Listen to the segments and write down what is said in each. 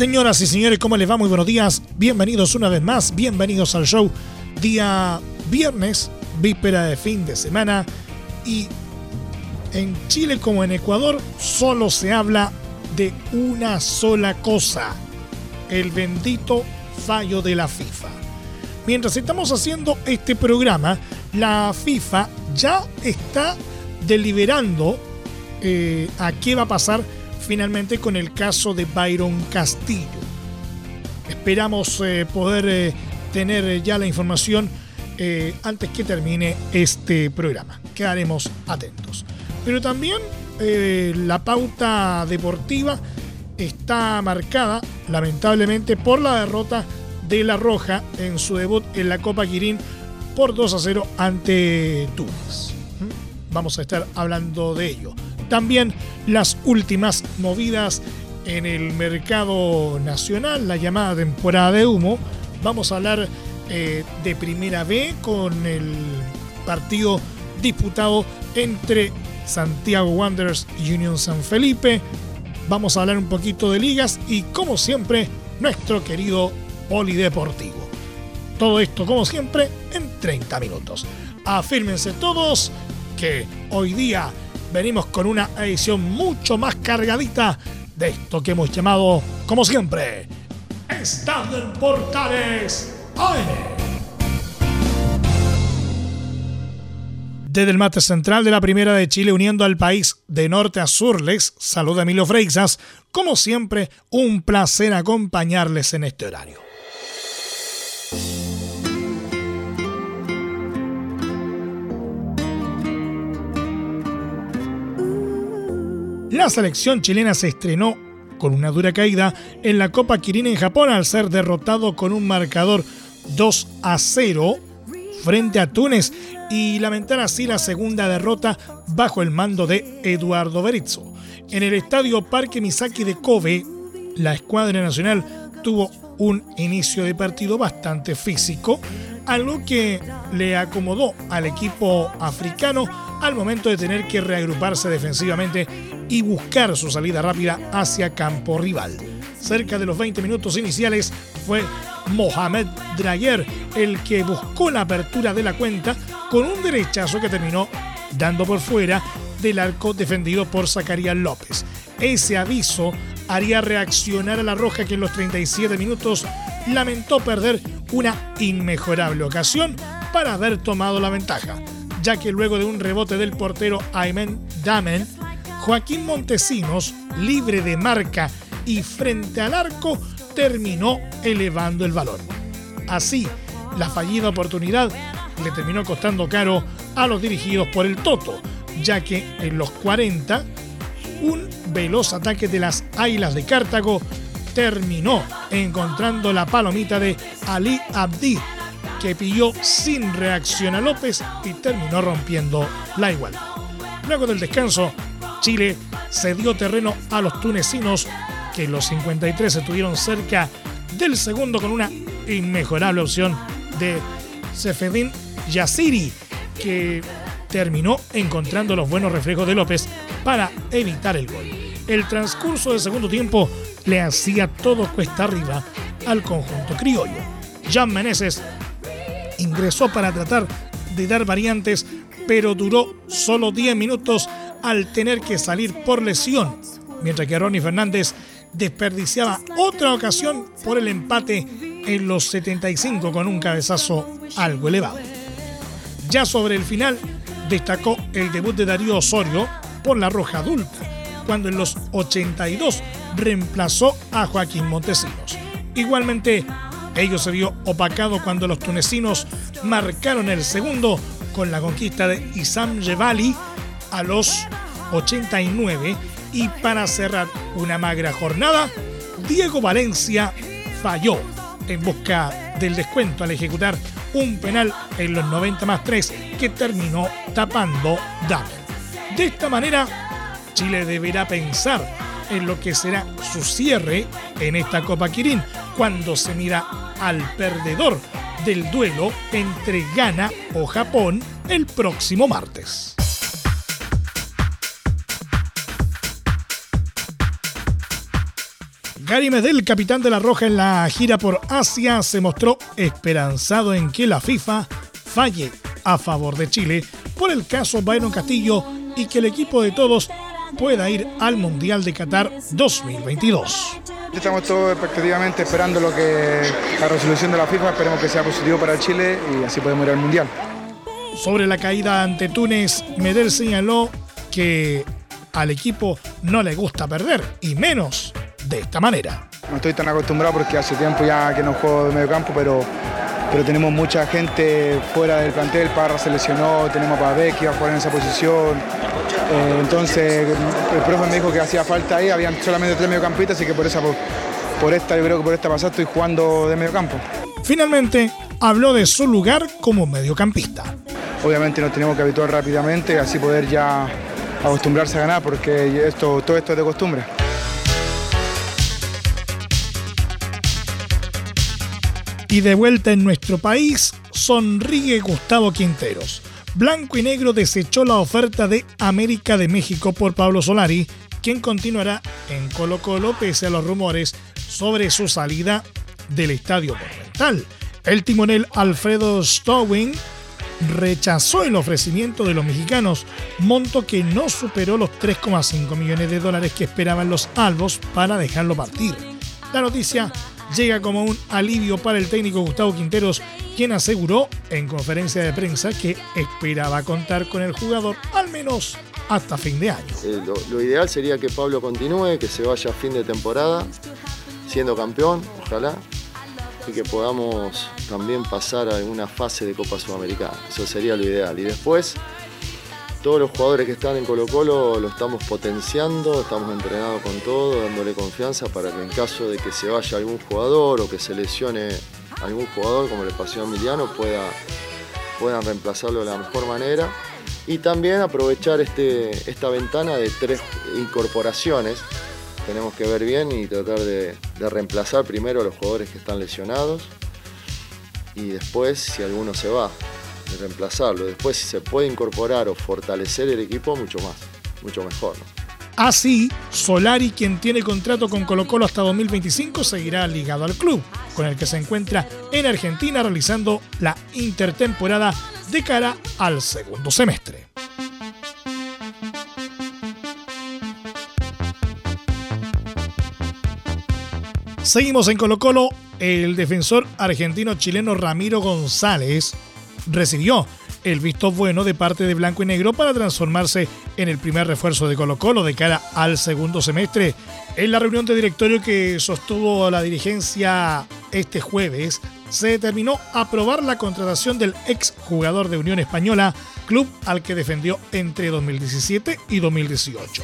Señoras y señores, ¿cómo les va? Muy buenos días. Bienvenidos una vez más. Bienvenidos al show. Día viernes, víspera de fin de semana. Y en Chile como en Ecuador solo se habla de una sola cosa. El bendito fallo de la FIFA. Mientras estamos haciendo este programa, la FIFA ya está deliberando eh, a qué va a pasar finalmente con el caso de Byron Castillo. Esperamos eh, poder eh, tener ya la información antes que termine este programa. Quedaremos atentos. Pero también la pauta deportiva está marcada lamentablemente por la derrota de La Roja en su debut en la Copa Quirín por 2 a 0 ante Túnez. ¿Mm? Vamos a estar hablando de ello. También las últimas movidas en el mercado nacional, la llamada temporada de humo. Vamos a hablar eh, de Primera B con el partido disputado entre Santiago Wanderers y Unión San Felipe. Vamos a hablar un poquito de ligas y como siempre nuestro querido polideportivo. Todo esto, como siempre, en 30 minutos. Afírmense todos que hoy día venimos con una edición mucho más cargadita de esto que hemos llamado, como siempre, Estado en Portales Desde el mate central de la Primera de Chile, uniendo al país de norte a sur, les saluda Emilio Freixas. Como siempre, un placer acompañarles en este horario. La selección chilena se estrenó con una dura caída en la Copa Kirin en Japón al ser derrotado con un marcador 2 a 0 frente a Túnez y lamentar así la segunda derrota bajo el mando de Eduardo Berizzo. En el estadio Parque Misaki de Kobe, la escuadra nacional tuvo un inicio de partido bastante físico, algo que le acomodó al equipo africano al momento de tener que reagruparse defensivamente y buscar su salida rápida hacia campo rival. Cerca de los 20 minutos iniciales fue Mohamed Drayer el que buscó la apertura de la cuenta con un derechazo que terminó dando por fuera del arco defendido por Zacarías López. Ese aviso haría reaccionar a la Roja que en los 37 minutos lamentó perder una inmejorable ocasión para haber tomado la ventaja, ya que luego de un rebote del portero Aymen Damen, Joaquín Montesinos, libre de marca y frente al arco, terminó elevando el balón. Así, la fallida oportunidad le terminó costando caro a los dirigidos por el Toto, ya que en los 40, un veloz ataque de las Águilas de Cartago terminó encontrando la palomita de Ali Abdi, que pilló sin reacción a López y terminó rompiendo la igualdad. Luego del descanso, Chile cedió terreno a los tunecinos, que los 53 estuvieron cerca del segundo con una inmejorable opción de Sefedin Yassiri, que terminó encontrando los buenos reflejos de López para evitar el gol. El transcurso del segundo tiempo le hacía todo cuesta arriba al conjunto criollo. Jan Meneses ingresó para tratar de dar variantes, pero duró solo 10 minutos al tener que salir por lesión, mientras que Ronnie Fernández desperdiciaba otra ocasión por el empate en los 75 con un cabezazo algo elevado. Ya sobre el final destacó el debut de Darío Osorio por la roja adulta, cuando en los 82 reemplazó a Joaquín Montesinos. Igualmente, ello se vio opacado cuando los tunecinos marcaron el segundo con la conquista de Isam Jebali a los 89 y para cerrar una magra jornada, Diego Valencia falló en busca del descuento al ejecutar un penal en los 90 más 3 que terminó tapando Dahmer. De esta manera, Chile deberá pensar en lo que será su cierre en esta Copa Quirín cuando se mira al perdedor del duelo entre Ghana o Japón el próximo martes. Gary Medel, capitán de la Roja en la gira por Asia, se mostró esperanzado en que la FIFA falle a favor de Chile por el caso Byron Castillo y que el equipo de todos pueda ir al Mundial de Qatar 2022. Estamos todos expectativamente esperando lo que la resolución de la FIFA, esperemos que sea positivo para Chile y así podemos ir al Mundial. Sobre la caída ante Túnez, Medel señaló que al equipo no le gusta perder, y menos de esta manera. No estoy tan acostumbrado porque hace tiempo ya que no juego de medio campo, pero, pero tenemos mucha gente fuera del plantel. Parra se lesionó, tenemos a Pabé que iba a jugar en esa posición. Eh, entonces el profe me dijo que hacía falta ahí, habían solamente tres mediocampistas, así que por esa, por, esta, yo creo que por esta pasada estoy jugando de mediocampo. Finalmente, habló de su lugar como mediocampista. Obviamente nos tenemos que habituar rápidamente, así poder ya acostumbrarse a ganar, porque esto, todo esto es de costumbre. Y de vuelta en nuestro país, sonríe Gustavo Quinteros. Blanco y Negro desechó la oferta de América de México por Pablo Solari, quien continuará en Colo Colo pese a los rumores sobre su salida del Estadio Monumental. El timonel Alfredo Stowing rechazó el ofrecimiento de los mexicanos, monto que no superó los 3,5 millones de dólares que esperaban los albos para dejarlo partir. La noticia llega como un alivio para el técnico Gustavo Quinteros, quien aseguró en conferencia de prensa que esperaba contar con el jugador al menos hasta fin de año. Eh, lo, ideal sería que Pablo continúe, que se vaya a fin de temporada, siendo campeón, ojalá, y que podamos también pasar a alguna fase de Copa Sudamericana. Eso sería lo ideal. Y después todos los jugadores que están en Colo Colo lo estamos potenciando, estamos entrenados con todo, dándole confianza para que en caso de que se vaya algún jugador o que se lesione algún jugador, como le pasó a Emiliano, pueda, puedan reemplazarlo de la mejor manera. Y también aprovechar este, esta ventana de tres incorporaciones. Tenemos que ver bien y tratar de reemplazar primero a los jugadores que están lesionados y después si alguno se va reemplazarlo. Después, si se puede incorporar o fortalecer el equipo, mucho más, mucho mejor. Así, Solari, quien tiene contrato con Colo Colo hasta 2025, seguirá ligado al club, con el que se encuentra en Argentina realizando la intertemporada de cara al segundo semestre. Seguimos en Colo Colo. El defensor argentino-chileno Ramiro González recibió el visto bueno de parte de Blanco y Negro para transformarse en el primer refuerzo de Colo Colo de cara al segundo semestre. En la reunión de directorio que sostuvo la dirigencia este jueves, se determinó aprobar la contratación del ex jugador de Unión Española, club al que defendió entre 2017 y 2018.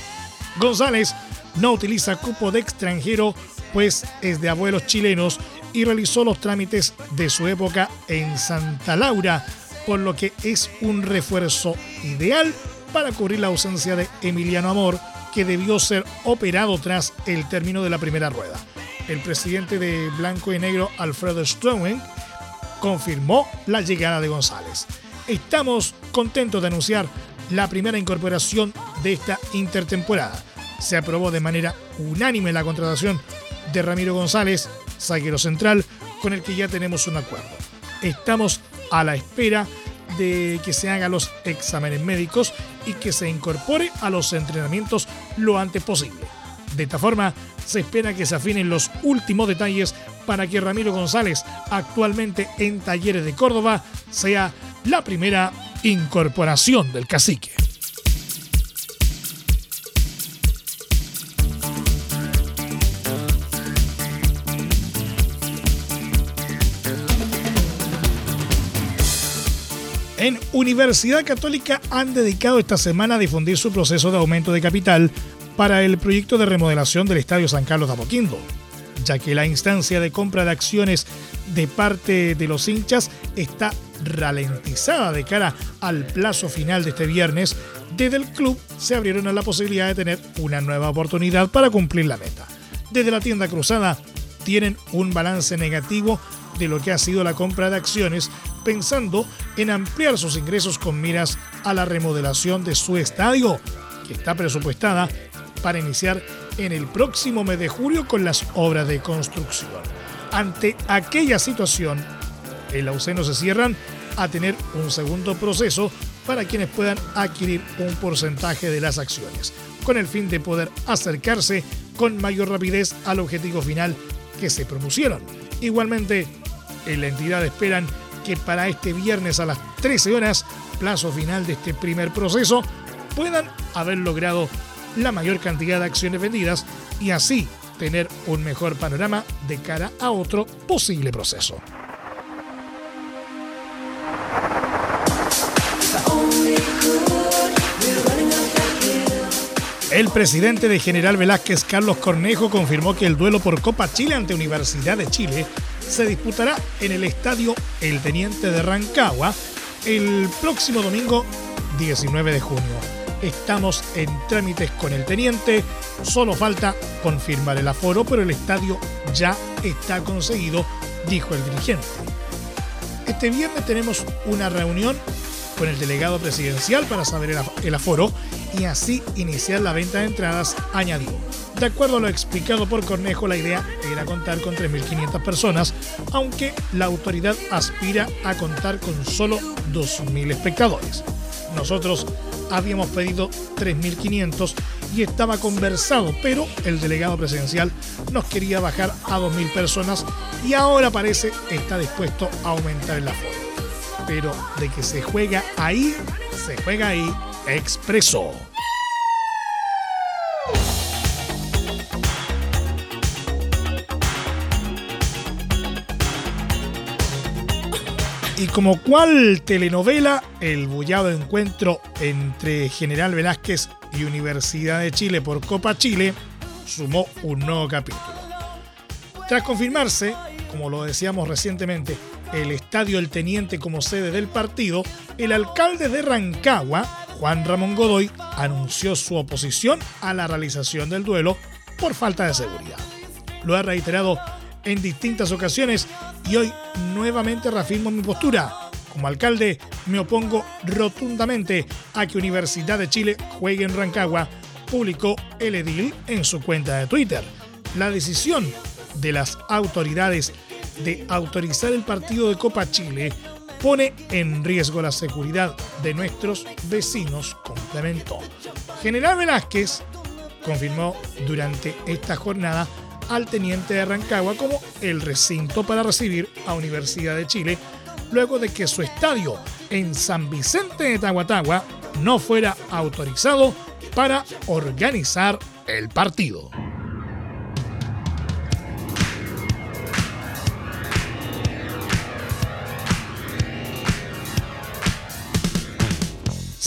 González no utiliza cupo de extranjero, pues es de abuelos chilenos y realizó los trámites de su época en Santa Laura, por lo que es un refuerzo ideal para cubrir la ausencia de Emiliano Amor, que debió ser operado tras el término de la primera rueda. El presidente de Blanco y Negro, Alfredo Strowen, confirmó la llegada de González. Estamos contentos de anunciar la primera incorporación de esta intertemporada. Se aprobó de manera unánime la contratación de Ramiro González, zaguero central, con el que ya tenemos un acuerdo. Estamos a la espera de que se hagan los exámenes médicos y que se incorpore a los entrenamientos lo antes posible. De esta forma, se espera que se afinen los últimos detalles para que Ramiro González, actualmente en Talleres de Córdoba, sea la primera incorporación del cacique. En Universidad Católica han dedicado esta semana a difundir su proceso de aumento de capital para el proyecto de remodelación del Estadio San Carlos de Apoquindo. ya que la instancia de compra de acciones de parte de los hinchas está ralentizada de cara al plazo final de este viernes, desde el club se abrieron a la posibilidad de tener una nueva oportunidad para cumplir la meta. Desde la tienda cruzada tienen un balance negativo de lo que ha sido la compra de acciones, pensando en ampliar sus ingresos con miras a la remodelación de su estadio, que está presupuestada para iniciar en el próximo mes de julio con las obras de construcción. Ante aquella situación, el Auceno se cierran a tener un segundo proceso para quienes puedan adquirir un porcentaje de las acciones, con el fin de poder acercarse con mayor rapidez al objetivo final que se propusieron. Igualmente, en la entidad esperan que para este viernes a las 13 horas, plazo final de este primer proceso, puedan haber logrado la mayor cantidad de acciones vendidas y así tener un mejor panorama de cara a otro posible proceso. El presidente de General Velázquez, Carlos Cornejo, confirmó que el duelo por Copa Chile ante Universidad de Chile se disputará en el estadio El Teniente de Rancagua el próximo domingo 19 de junio. Estamos en trámites con el teniente, solo falta confirmar el aforo, pero el estadio ya está conseguido, dijo el dirigente. Este viernes tenemos una reunión con el delegado presidencial para saber el aforo y así iniciar la venta de entradas, añadió. De acuerdo a lo explicado por Cornejo, la idea era contar con 3.500 personas, aunque la autoridad aspira a contar con solo 2.000 espectadores. Nosotros habíamos pedido 3.500 y estaba conversado, pero el delegado presidencial nos quería bajar a 2.000 personas y ahora parece está dispuesto a aumentar el aforo pero de que se juega ahí, se juega ahí, expreso. Y como cual telenovela, el bullado encuentro entre General Velázquez y Universidad de Chile por Copa Chile sumó un nuevo capítulo. Tras confirmarse, como lo decíamos recientemente, el Estadio El Teniente como sede del partido, el alcalde de Rancagua, Juan Ramón Godoy, anunció su oposición a la realización del duelo por falta de seguridad. Lo ha reiterado en distintas ocasiones y hoy nuevamente reafirmo mi postura. Como alcalde me opongo rotundamente a que Universidad de Chile juegue en Rancagua, publicó el edil en su cuenta de Twitter. La decisión de las autoridades de autorizar el partido de Copa Chile pone en riesgo la seguridad de nuestros vecinos, complementó. General Velázquez confirmó durante esta jornada al teniente de Rancagua como el recinto para recibir a Universidad de Chile luego de que su estadio en San Vicente de Tahuatagua no fuera autorizado para organizar el partido.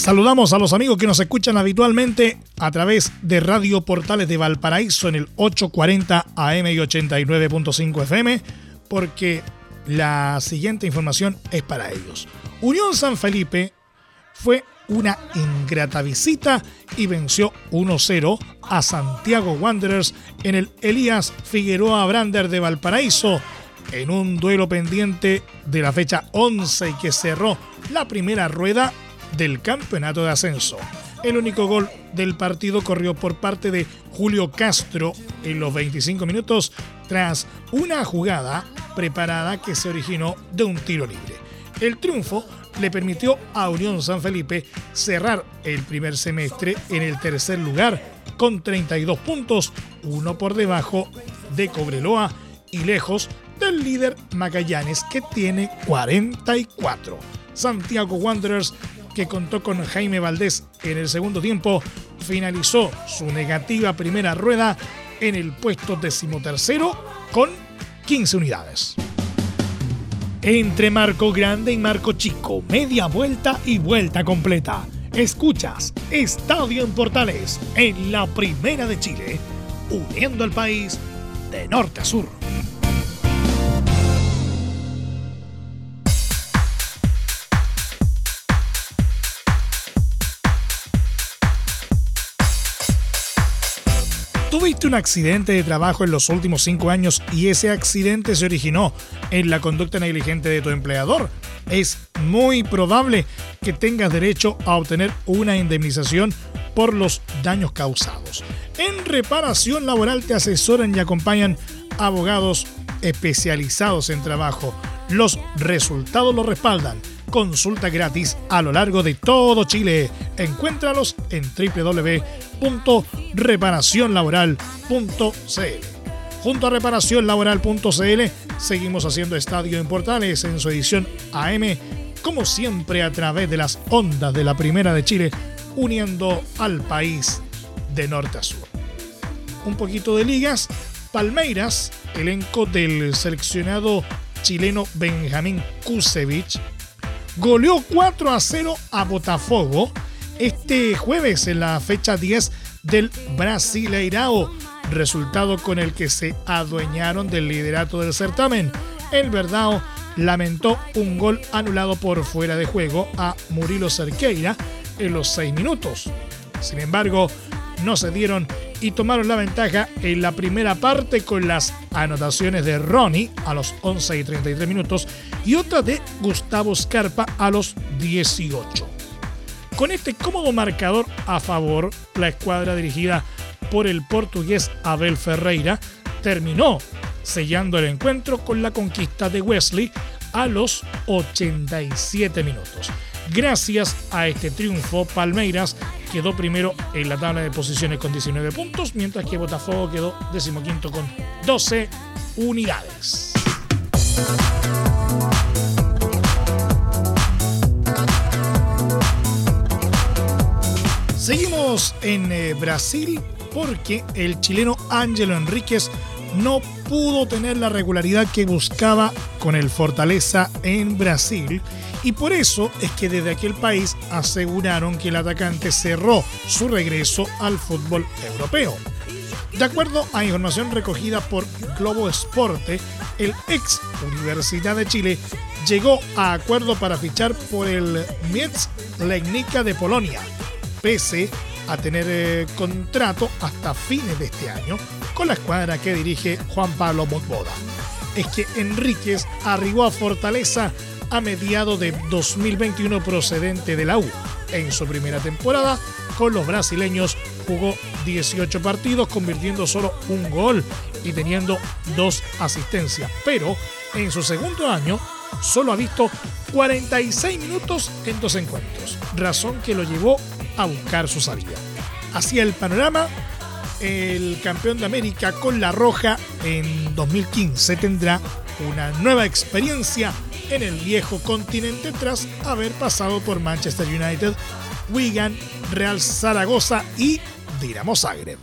Saludamos a los amigos que nos escuchan habitualmente a través de Radio Portales de Valparaíso en el 840 AM y 89.5 FM, porque la siguiente información es para ellos. Unión San Felipe fue una ingrata visita y venció 1-0 a Santiago Wanderers en el Elías Figueroa Brander de Valparaíso en un duelo pendiente de la fecha 11 y que cerró la primera rueda del campeonato de ascenso. El único gol del partido corrió por parte de Julio Castro en los 25 minutos tras una jugada preparada que se originó de un tiro libre. El triunfo le permitió a Unión San Felipe cerrar el primer semestre en el tercer lugar con 32 puntos, uno por debajo de Cobreloa y lejos del líder Magallanes que tiene 44. Santiago Wanderers que contó con Jaime Valdés en el segundo tiempo, finalizó su negativa primera rueda en el puesto decimotercero con 15 unidades. Entre Marco Grande y Marco Chico, media vuelta y vuelta completa. Escuchas Estadio en Portales en la Primera de Chile, uniendo al país de norte a sur. Tuviste un accidente de trabajo en los últimos cinco años y ese accidente se originó en la conducta negligente de tu empleador. Es muy probable que tengas derecho a obtener una indemnización por los daños causados. En reparación laboral te asesoran y acompañan abogados especializados en trabajo. Los resultados lo respaldan. Consulta gratis a lo largo de todo Chile. Encuéntralos en www.reparacionlaboral.cl. Junto a reparacionlaboral.cl seguimos haciendo Estadio en Portales en su edición AM, como siempre a través de las ondas de la Primera de Chile uniendo al país de norte a sur. Un poquito de ligas. Palmeiras, elenco del seleccionado chileno Benjamín Kusevich, goleó 4 a 0 a Botafogo este jueves en la fecha 10 del Brasileirao, resultado con el que se adueñaron del liderato del certamen. El Verdao lamentó un gol anulado por fuera de juego a Murilo Cerqueira en los seis minutos. Sin embargo, no se dieron y tomaron la ventaja en la primera parte con las anotaciones de Ronnie a los 11 y 33 minutos y otra de Gustavo Scarpa a los 18. Con este cómodo marcador a favor, la escuadra dirigida por el portugués Abel Ferreira terminó sellando el encuentro con la conquista de Wesley a los 87 minutos. Gracias a este triunfo, Palmeiras quedó primero en la tabla de posiciones con 19 puntos, mientras que Botafogo quedó decimoquinto con 12 unidades. Seguimos en eh, Brasil porque el chileno Ángelo Enríquez no pudo tener la regularidad que buscaba con el Fortaleza en Brasil y por eso es que desde aquel país aseguraron que el atacante cerró su regreso al fútbol europeo. De acuerdo a información recogida por Globo Esporte, el ex Universidad de Chile llegó a acuerdo para fichar por el Mietz Legnica de Polonia, pese a tener eh, contrato hasta fines de este año con la escuadra que dirige Juan Pablo Botboda. Es que Enríquez arribó a Fortaleza a mediados de 2021 procedente de la U. En su primera temporada con los brasileños jugó 18 partidos convirtiendo solo un gol y teniendo dos asistencias. Pero en su segundo año solo ha visto 46 minutos en dos encuentros, razón que lo llevó a buscar su salida. Hacia el panorama, el campeón de América con la Roja en 2015 tendrá una nueva experiencia en el viejo continente tras haber pasado por Manchester United, Wigan, Real Zaragoza y Dinamo Zagreb.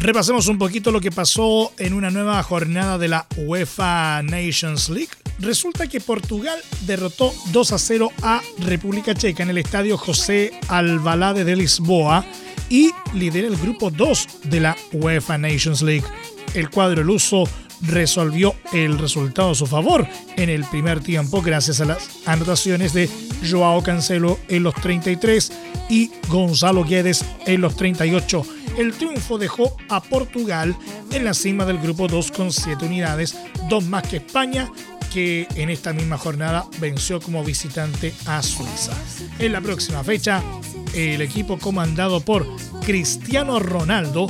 Repasemos un poquito lo que pasó en una nueva jornada de la UEFA Nations League. Resulta que Portugal derrotó 2 a 0 a República Checa en el estadio José Alvalade de Lisboa y lidera el grupo 2 de la UEFA Nations League. El cuadro luso resolvió el resultado a su favor en el primer tiempo gracias a las anotaciones de Joao Cancelo en los 33 y Gonzalo Guedes en los 38. El triunfo dejó a Portugal en la cima del grupo 2 con 7 unidades, dos más que España que en esta misma jornada venció como visitante a Suiza. En la próxima fecha, el equipo comandado por Cristiano Ronaldo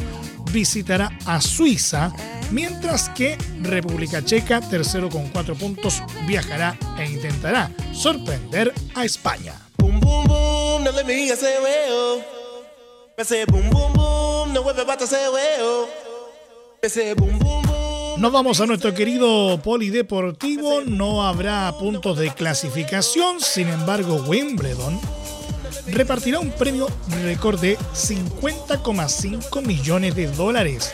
visitará a Suiza, mientras que República Checa, tercero con cuatro puntos, viajará e intentará sorprender a España. Nos vamos a nuestro querido polideportivo. No habrá puntos de clasificación. Sin embargo, Wimbledon repartirá un premio récord de 50,5 millones de dólares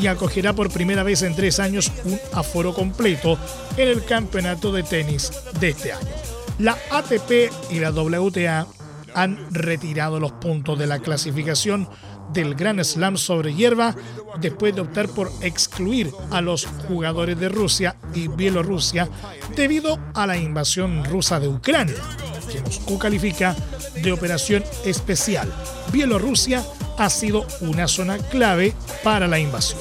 y acogerá por primera vez en tres años un aforo completo en el campeonato de tenis de este año. La ATP y la WTA han retirado los puntos de la clasificación del Gran Slam sobre hierba después de optar por excluir a los jugadores de Rusia y Bielorrusia debido a la invasión rusa de Ucrania, que Moscú califica de operación especial. Bielorrusia ha sido una zona clave para la invasión.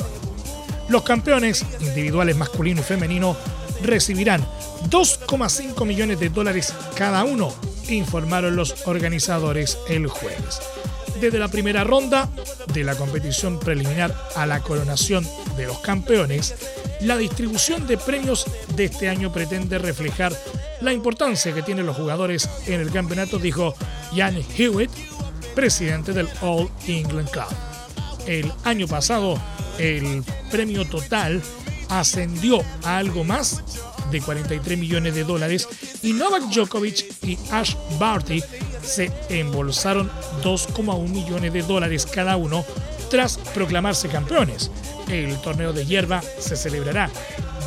Los campeones individuales masculino y femenino recibirán 2,5 millones de dólares cada uno, informaron los organizadores el jueves. Desde la primera ronda de la competición preliminar a la coronación de los campeones, la distribución de premios de este año pretende reflejar la importancia que tienen los jugadores en el campeonato, dijo Jan Hewitt, presidente del All England Club. El año pasado, el premio total ascendió a algo más de 43 millones de dólares y Novak Djokovic y Ash Barty se embolsaron 2,1 millones de dólares cada uno tras proclamarse campeones. El torneo de hierba se celebrará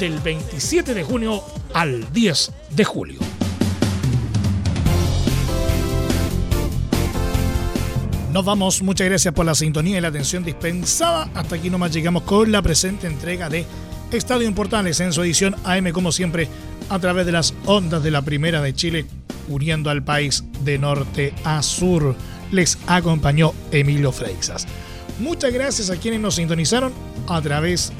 del 27 de junio al 10 de julio. Nos vamos, muchas gracias por la sintonía y la atención dispensada. Hasta aquí nomás llegamos con la presente entrega de Estadio Portales en su edición AM como siempre a través de las ondas de la Primera de Chile, uniendo al país de norte a sur. Les acompañó Emilio Freixas. Muchas gracias a quienes nos sintonizaron a través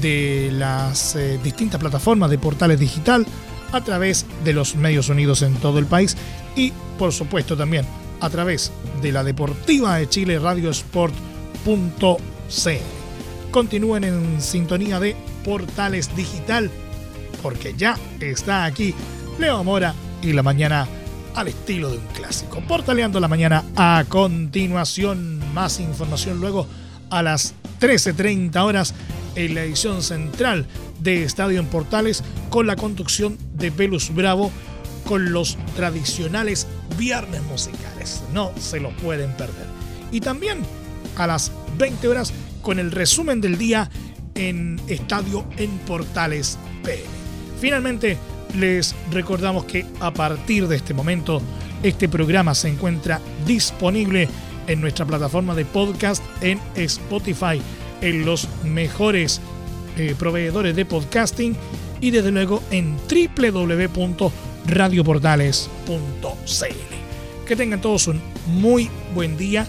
de las eh, distintas plataformas de Portales Digital, a través de los medios unidos en todo el país y por supuesto también a través de la Deportiva de Chile Radiosport.cl. Continúen en sintonía de Portales Digital, porque ya está aquí Leo Mora y la mañana al estilo de un clásico. Portaleando la mañana a continuación, más información luego a las 13.30 horas en la edición central de Estadio en Portales con la conducción de Pelus Bravo con los tradicionales viernes musicales. No se lo pueden perder. Y también a las 20 horas con el resumen del día en Estadio en Portales PM. Finalmente, les recordamos que a partir de este momento, este programa se encuentra disponible en nuestra plataforma de podcast en Spotify, en los mejores eh, proveedores de podcasting y desde luego en www radioportales.cl. Que tengan todos un muy buen día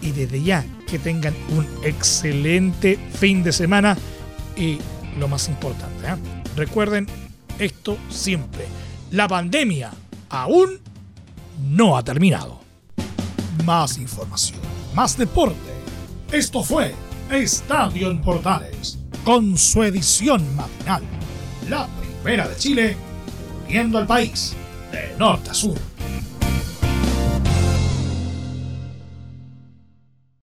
y desde ya que tengan un excelente fin de semana y lo más importante, ¿eh? recuerden esto siempre, la pandemia aún no ha terminado. Más información, más deporte. Esto fue Estadio en Portales, con su edición matinal, la primera de Chile viendo al país de norte a sur.